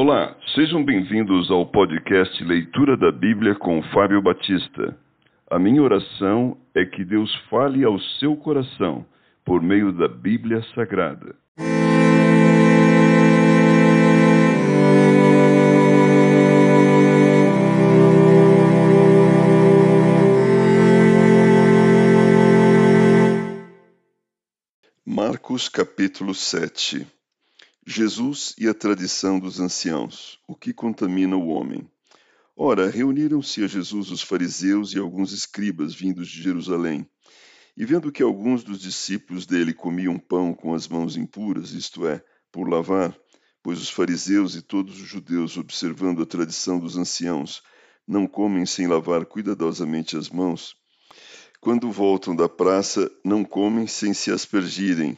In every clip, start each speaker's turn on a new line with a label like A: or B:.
A: Olá, sejam bem-vindos ao podcast Leitura da Bíblia com Fábio Batista. A minha oração é que Deus fale ao seu coração por meio da Bíblia Sagrada. Marcos capítulo 7 Jesus e a tradição dos anciãos, o que contamina o homem. Ora, reuniram-se a Jesus os fariseus e alguns escribas vindos de Jerusalém. E vendo que alguns dos discípulos dele comiam pão com as mãos impuras, isto é, por lavar, pois os fariseus e todos os judeus, observando a tradição dos anciãos, não comem sem lavar cuidadosamente as mãos, quando voltam da praça, não comem sem se aspergirem,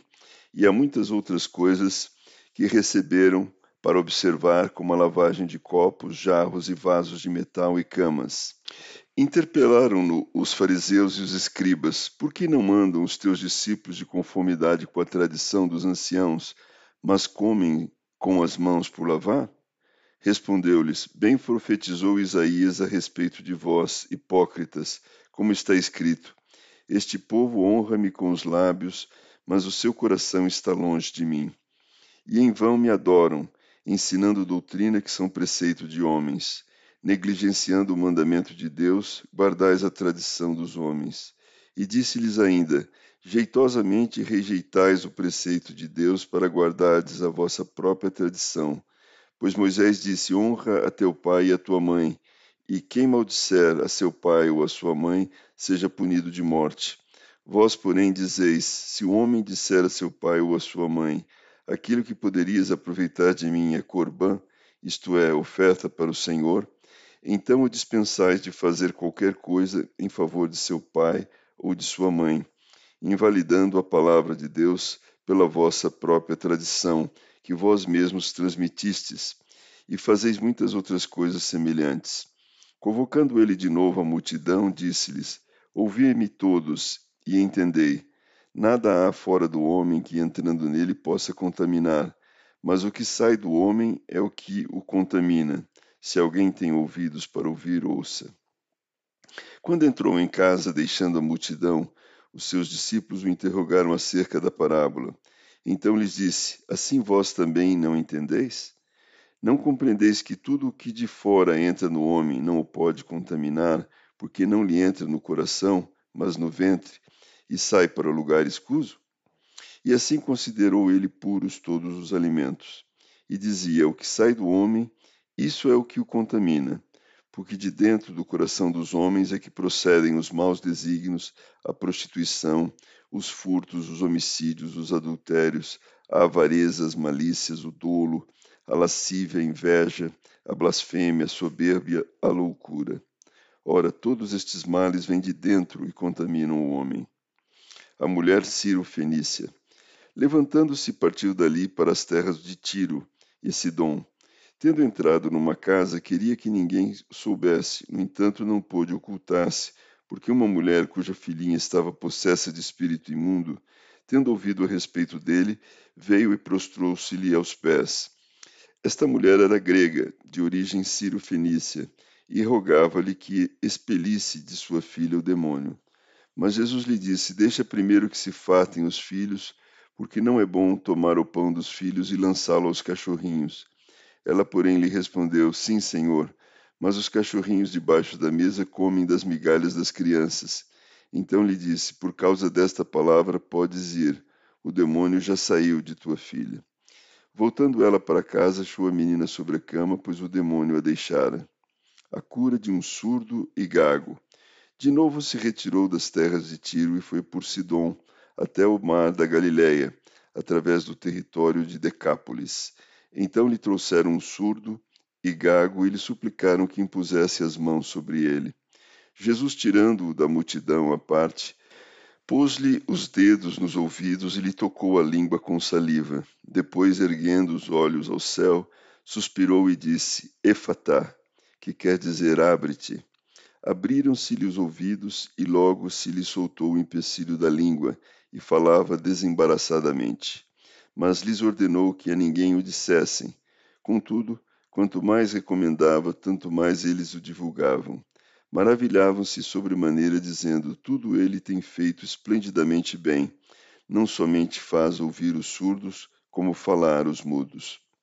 A: e há muitas outras coisas que receberam para observar como a lavagem de copos, jarros e vasos de metal e camas. Interpelaram-no os fariseus e os escribas: Por que não mandam os teus discípulos de conformidade com a tradição dos anciãos, mas comem com as mãos por lavar? Respondeu-lhes: Bem profetizou Isaías a respeito de vós, hipócritas, como está escrito: Este povo honra-me com os lábios, mas o seu coração está longe de mim e em vão me adoram, ensinando doutrina que são preceito de homens. Negligenciando o mandamento de Deus, guardais a tradição dos homens. E disse-lhes ainda: Jeitosamente rejeitais o preceito de Deus para guardardes a vossa própria tradição. Pois Moisés disse: Honra a teu pai e a tua mãe, e quem maldisser a seu pai ou a sua mãe, seja punido de morte. Vós, porém, dizeis: Se o homem disser a seu pai ou a sua mãe, aquilo que poderias aproveitar de mim é corbã, isto é, oferta para o Senhor, então o dispensais de fazer qualquer coisa em favor de seu pai ou de sua mãe, invalidando a palavra de Deus pela vossa própria tradição, que vós mesmos transmitistes, e fazeis muitas outras coisas semelhantes. Convocando ele de novo a multidão, disse-lhes: Ouvi-me todos e entendei. Nada há fora do homem que entrando nele possa contaminar, mas o que sai do homem é o que o contamina. Se alguém tem ouvidos para ouvir, ouça. Quando entrou em casa, deixando a multidão, os seus discípulos o interrogaram acerca da parábola. Então lhes disse: Assim vós também não entendeis? Não compreendeis que tudo o que de fora entra no homem não o pode contaminar, porque não lhe entra no coração, mas no ventre, e sai para o lugar escuso? E assim considerou ele puros todos os alimentos. E dizia: O que sai do homem, isso é o que o contamina, porque de dentro do coração dos homens é que procedem os maus desígnios, a prostituição, os furtos, os homicídios, os adultérios, a avareza, as malícias, o dolo, a lascívia, a inveja, a blasfêmia, a soberba, a loucura. Ora, todos estes males vêm de dentro e contaminam o homem a mulher Ciro Fenícia. Levantando-se, partiu dali para as terras de Tiro e Sidom. Tendo entrado numa casa, queria que ninguém soubesse, no entanto, não pôde ocultar-se, porque uma mulher cuja filhinha estava possessa de espírito imundo, tendo ouvido a respeito dele, veio e prostrou-se-lhe aos pés. Esta mulher era grega, de origem ciro-fenícia, e rogava-lhe que expelisse de sua filha o demônio. Mas Jesus lhe disse: Deixa primeiro que se fatem os filhos, porque não é bom tomar o pão dos filhos e lançá-lo aos cachorrinhos. Ela, porém, lhe respondeu: Sim, Senhor, mas os cachorrinhos debaixo da mesa comem das migalhas das crianças. Então lhe disse: Por causa desta palavra podes ir, o demônio já saiu de tua filha. Voltando ela para casa, achou a menina sobre a cama, pois o demônio a deixara. A cura de um surdo e gago. De novo se retirou das terras de Tiro e foi por Sidom até o mar da Galiléia, através do território de Decápolis. Então lhe trouxeram um surdo e gago e lhe suplicaram que impusesse as mãos sobre ele. Jesus, tirando-o da multidão à parte, pôs-lhe os dedos nos ouvidos e lhe tocou a língua com saliva. Depois, erguendo os olhos ao céu, suspirou e disse: Efatá, que quer dizer abre-te. Abriram-se-lhe os ouvidos e logo se lhe soltou o empecilho da língua e falava desembaraçadamente. Mas lhes ordenou que a ninguém o dissessem. Contudo, Quanto mais recomendava, tanto mais eles o divulgavam. Maravilhavam-se sobremaneira, dizendo: Tudo ele tem feito esplendidamente bem. Não somente faz ouvir os surdos, como falar os mudos.